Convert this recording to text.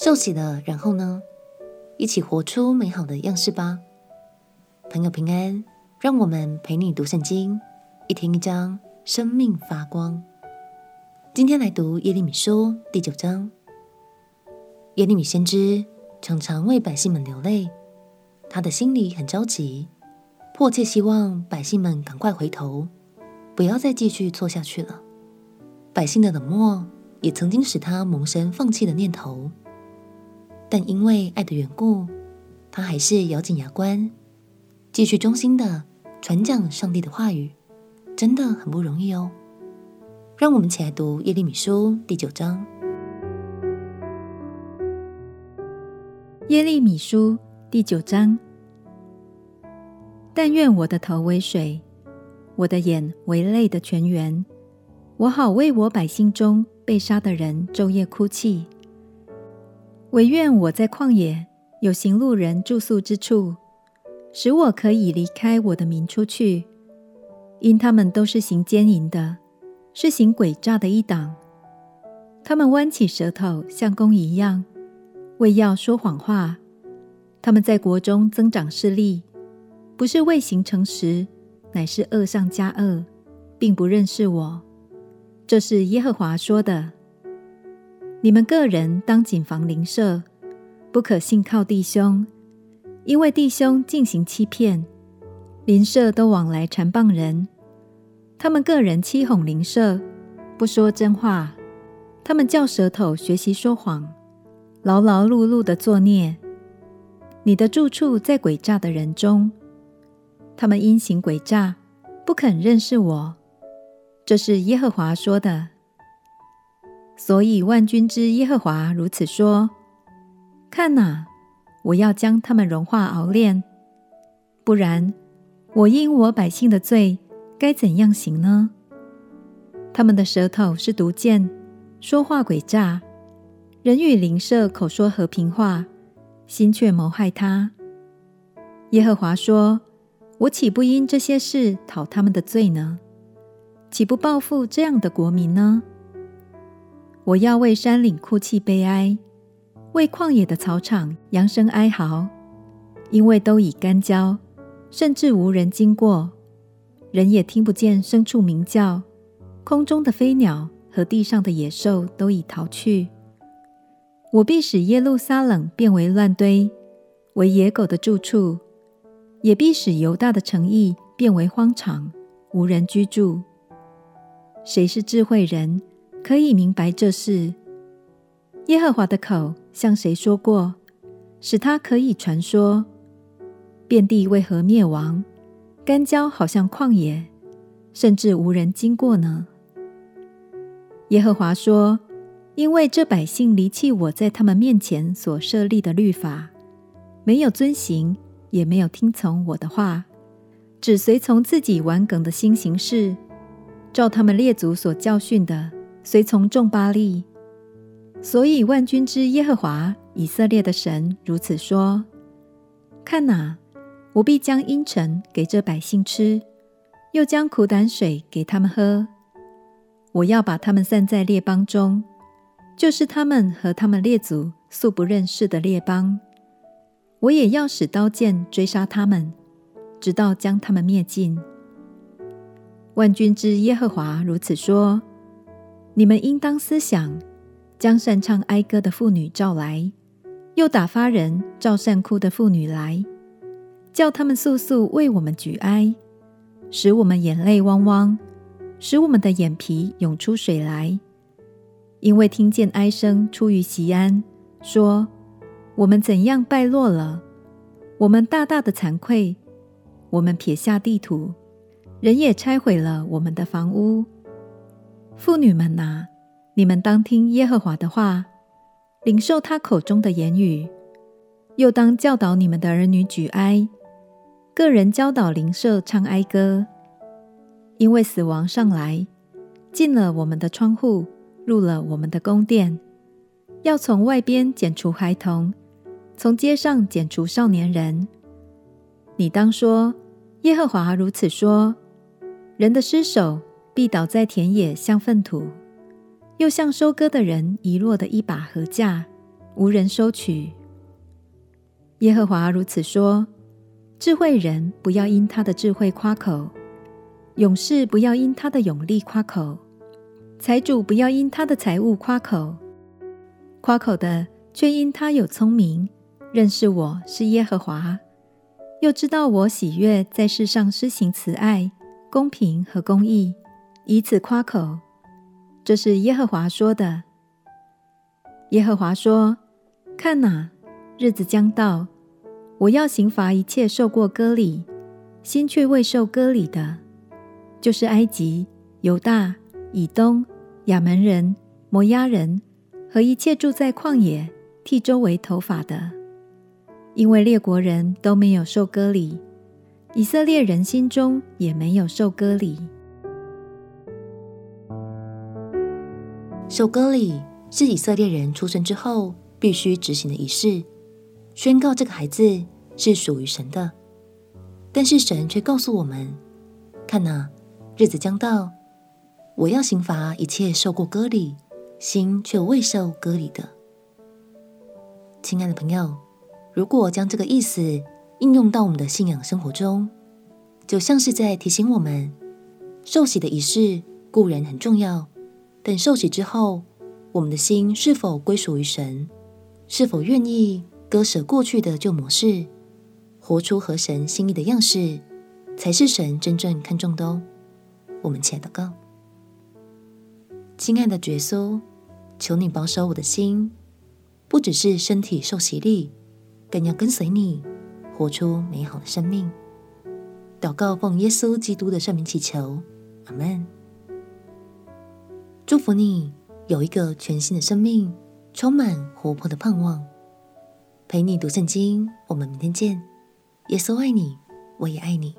受洗了，然后呢？一起活出美好的样式吧。朋友平安，让我们陪你读圣经，一天一章，生命发光。今天来读耶利米书第九章。耶利米先知常常为百姓们流泪，他的心里很着急，迫切希望百姓们赶快回头，不要再继续错下去了。百姓的冷漠也曾经使他萌生放弃的念头。但因为爱的缘故，他还是咬紧牙关，继续忠心的传讲上帝的话语，真的很不容易哦。让我们起来读耶利米书第九章。耶利米书第九章：但愿我的头为水，我的眼为泪的泉源，我好为我百姓中被杀的人昼夜哭泣。惟愿我在旷野有行路人住宿之处，使我可以离开我的民出去，因他们都是行奸淫的，是行诡诈的一党。他们弯起舌头像弓一样，为要说谎话。他们在国中增长势力，不是为行诚实，乃是恶上加恶，并不认识我。这是耶和华说的。你们个人当谨防邻舍，不可信靠弟兄，因为弟兄进行欺骗，邻舍都往来缠谤人。他们个人欺哄邻舍，不说真话。他们叫舌头学习说谎，劳劳碌碌的作孽。你的住处在诡诈的人中，他们因行诡诈，不肯认识我。这是耶和华说的。所以万军之耶和华如此说：看哪，我要将他们融化熬炼，不然，我因我百姓的罪该怎样行呢？他们的舌头是毒箭，说话诡诈，人与邻舍口说和平话，心却谋害他。耶和华说：我岂不因这些事讨他们的罪呢？岂不报复这样的国民呢？我要为山岭哭泣悲哀，为旷野的草场扬声哀嚎，因为都已干焦，甚至无人经过，人也听不见牲畜鸣叫，空中的飞鸟和地上的野兽都已逃去。我必使耶路撒冷变为乱堆，为野狗的住处，也必使犹大的城邑变为荒场，无人居住。谁是智慧人？可以明白这事。耶和华的口向谁说过，使他可以传说？遍地为何灭亡？干焦好像旷野，甚至无人经过呢？耶和华说：因为这百姓离弃我在他们面前所设立的律法，没有遵行，也没有听从我的话，只随从自己顽梗的心行事，照他们列祖所教训的。随从众巴力，所以万军之耶和华以色列的神如此说：看哪，我必将茵陈给这百姓吃，又将苦胆水给他们喝。我要把他们散在列邦中，就是他们和他们列祖素不认识的列邦。我也要使刀剑追杀他们，直到将他们灭尽。万军之耶和华如此说。你们应当思想，将善唱哀歌的妇女召来，又打发人召善哭的妇女来，叫他们速速为我们举哀，使我们眼泪汪汪，使我们的眼皮涌出水来。因为听见哀声出于锡安，说：我们怎样败落了！我们大大的惭愧！我们撇下地土，人也拆毁了我们的房屋。妇女们呐、啊，你们当听耶和华的话，领受他口中的言语，又当教导你们的儿女举哀，个人教导邻舍唱哀歌，因为死亡上来，进了我们的窗户，入了我们的宫殿，要从外边剪除孩童，从街上剪除少年人。你当说，耶和华如此说：人的尸首。必倒在田野，像粪土，又像收割的人遗落的一把禾稼，无人收取。耶和华如此说：智慧人不要因他的智慧夸口，勇士不要因他的勇力夸口，财主不要因他的财物夸口。夸口的却因他有聪明，认识我是耶和华，又知道我喜悦在世上施行慈爱、公平和公义，以此夸口。这是耶和华说的。耶和华说：“看哪，日子将到，我要刑罚一切受过割礼、心却未受割礼的，就是埃及、犹大、以东、亚扪人、摩押人和一切住在旷野、剃周围头发的，因为列国人都没有受割礼，以色列人心中也没有受割礼。受割礼。”是以色列人出生之后必须执行的仪式，宣告这个孩子是属于神的。但是神却告诉我们：“看哪，日子将到，我要刑罚一切受过割礼、心却未受割礼的。”亲爱的朋友，如果将这个意思应用到我们的信仰生活中，就像是在提醒我们，受洗的仪式固然很重要，等受洗之后，我们的心是否归属于神？是否愿意割舍过去的旧模式，活出合神心意的样式，才是神真正看重的哦。我们起来祷告，亲爱的耶稣，求你保守我的心，不只是身体受洗礼，更要跟随你，活出美好的生命。祷告奉耶稣基督的圣名祈求，阿门。祝福你。有一个全新的生命，充满活泼的盼望。陪你读圣经，我们明天见。耶稣爱你，我也爱你。